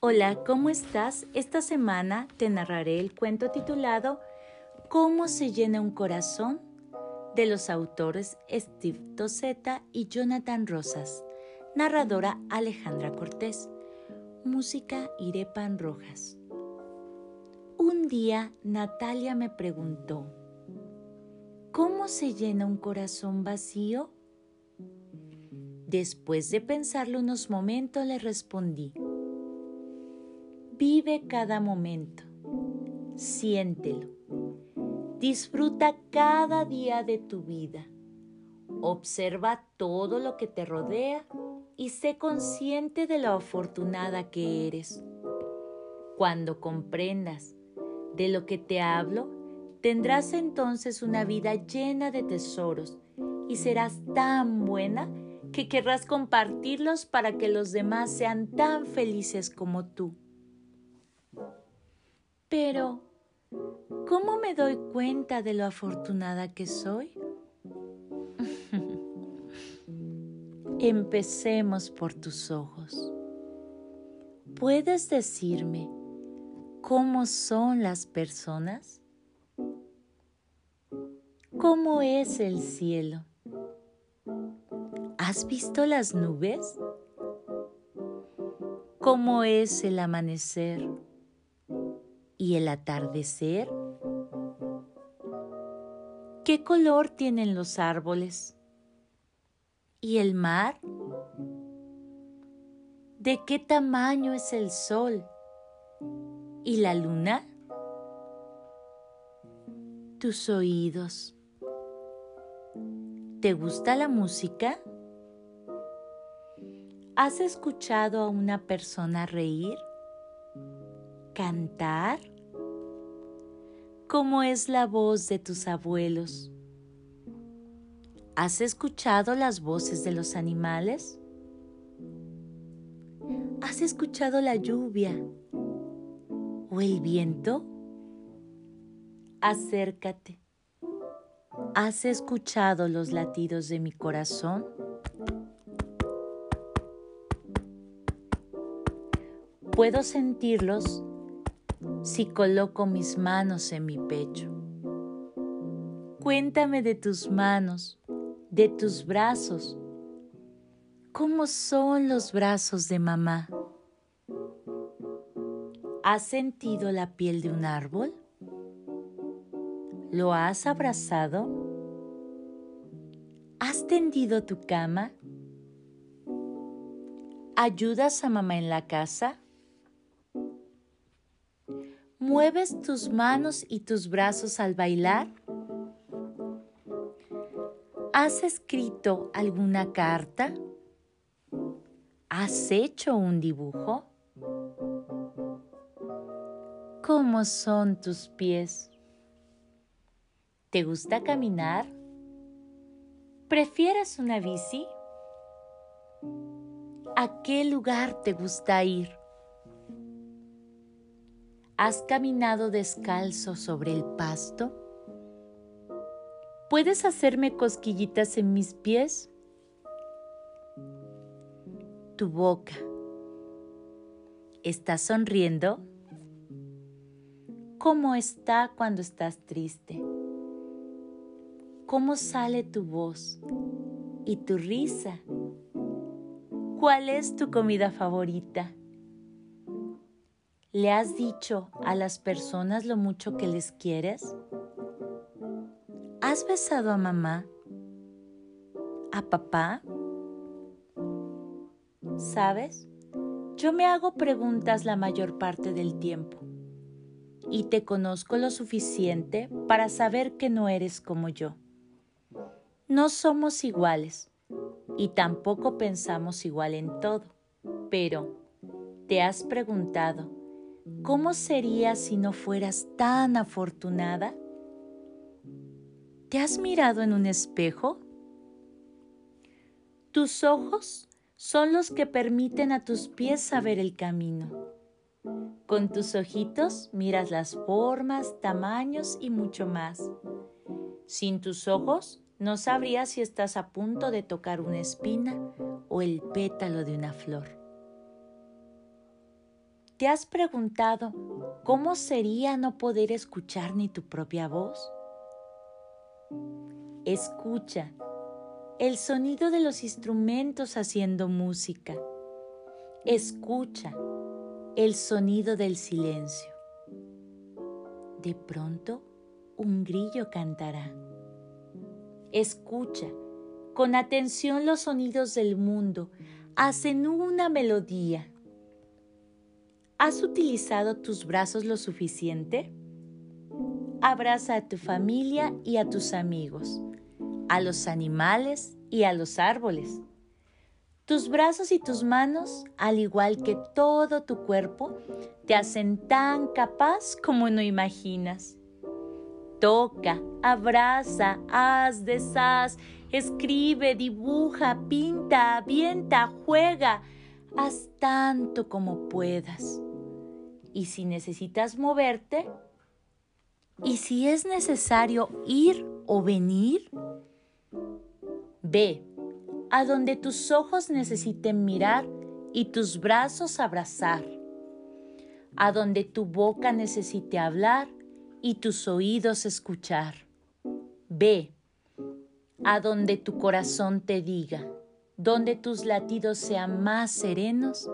Hola, ¿cómo estás? Esta semana te narraré el cuento titulado ¿Cómo se llena un corazón? de los autores Steve Toseta y Jonathan Rosas. Narradora Alejandra Cortés. Música Irepan Rojas. Un día Natalia me preguntó, ¿cómo se llena un corazón vacío? Después de pensarlo unos momentos le respondí, Vive cada momento, siéntelo, disfruta cada día de tu vida, observa todo lo que te rodea y sé consciente de lo afortunada que eres. Cuando comprendas de lo que te hablo, tendrás entonces una vida llena de tesoros y serás tan buena que querrás compartirlos para que los demás sean tan felices como tú. Pero, ¿cómo me doy cuenta de lo afortunada que soy? Empecemos por tus ojos. ¿Puedes decirme cómo son las personas? ¿Cómo es el cielo? ¿Has visto las nubes? ¿Cómo es el amanecer? Y el atardecer? ¿Qué color tienen los árboles? ¿Y el mar? ¿De qué tamaño es el sol? ¿Y la luna? Tus oídos. ¿Te gusta la música? ¿Has escuchado a una persona reír? Cantar? ¿Cómo es la voz de tus abuelos? ¿Has escuchado las voces de los animales? ¿Has escuchado la lluvia o el viento? Acércate. ¿Has escuchado los latidos de mi corazón? Puedo sentirlos si coloco mis manos en mi pecho. Cuéntame de tus manos, de tus brazos. ¿Cómo son los brazos de mamá? ¿Has sentido la piel de un árbol? ¿Lo has abrazado? ¿Has tendido tu cama? ¿Ayudas a mamá en la casa? ¿Mueves tus manos y tus brazos al bailar? ¿Has escrito alguna carta? ¿Has hecho un dibujo? ¿Cómo son tus pies? ¿Te gusta caminar? ¿Prefieres una bici? ¿A qué lugar te gusta ir? ¿Has caminado descalzo sobre el pasto? ¿Puedes hacerme cosquillitas en mis pies? Tu boca. ¿Estás sonriendo? ¿Cómo está cuando estás triste? ¿Cómo sale tu voz y tu risa? ¿Cuál es tu comida favorita? ¿Le has dicho a las personas lo mucho que les quieres? ¿Has besado a mamá? ¿A papá? ¿Sabes? Yo me hago preguntas la mayor parte del tiempo y te conozco lo suficiente para saber que no eres como yo. No somos iguales y tampoco pensamos igual en todo, pero ¿te has preguntado ¿Cómo sería si no fueras tan afortunada? ¿Te has mirado en un espejo? Tus ojos son los que permiten a tus pies saber el camino. Con tus ojitos miras las formas, tamaños y mucho más. Sin tus ojos no sabrías si estás a punto de tocar una espina o el pétalo de una flor. ¿Te has preguntado cómo sería no poder escuchar ni tu propia voz? Escucha el sonido de los instrumentos haciendo música. Escucha el sonido del silencio. De pronto, un grillo cantará. Escucha con atención los sonidos del mundo. Hacen una melodía ¿Has utilizado tus brazos lo suficiente? Abraza a tu familia y a tus amigos, a los animales y a los árboles. Tus brazos y tus manos, al igual que todo tu cuerpo, te hacen tan capaz como no imaginas. Toca, abraza, haz, deshaz, escribe, dibuja, pinta, avienta, juega, haz tanto como puedas y si necesitas moverte y si es necesario ir o venir, ve a donde tus ojos necesiten mirar y tus brazos abrazar, a donde tu boca necesite hablar y tus oídos escuchar. Ve a donde tu corazón te diga, donde tus latidos sean más serenos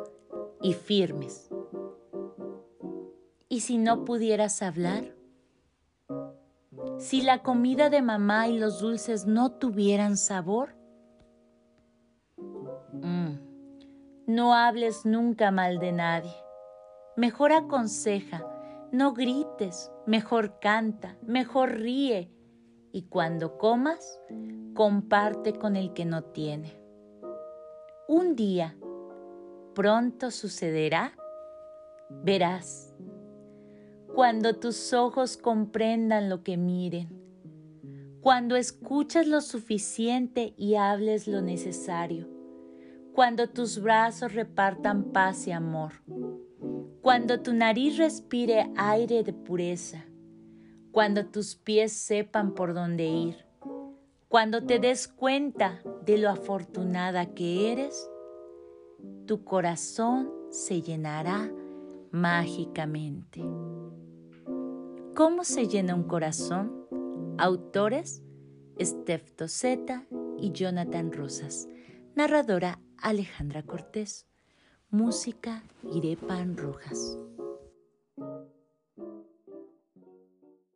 y firmes. ¿Y si no pudieras hablar? Si la comida de mamá y los dulces no tuvieran sabor? Mm, no hables nunca mal de nadie. Mejor aconseja, no grites, mejor canta, mejor ríe. Y cuando comas, comparte con el que no tiene. Un día, pronto sucederá, verás cuando tus ojos comprendan lo que miren, cuando escuches lo suficiente y hables lo necesario, cuando tus brazos repartan paz y amor, cuando tu nariz respire aire de pureza, cuando tus pies sepan por dónde ir, cuando te des cuenta de lo afortunada que eres, tu corazón se llenará mágicamente. ¿Cómo se llena un corazón? Autores Steph Toseta y Jonathan Rosas. Narradora Alejandra Cortés. Música Irepan Rojas.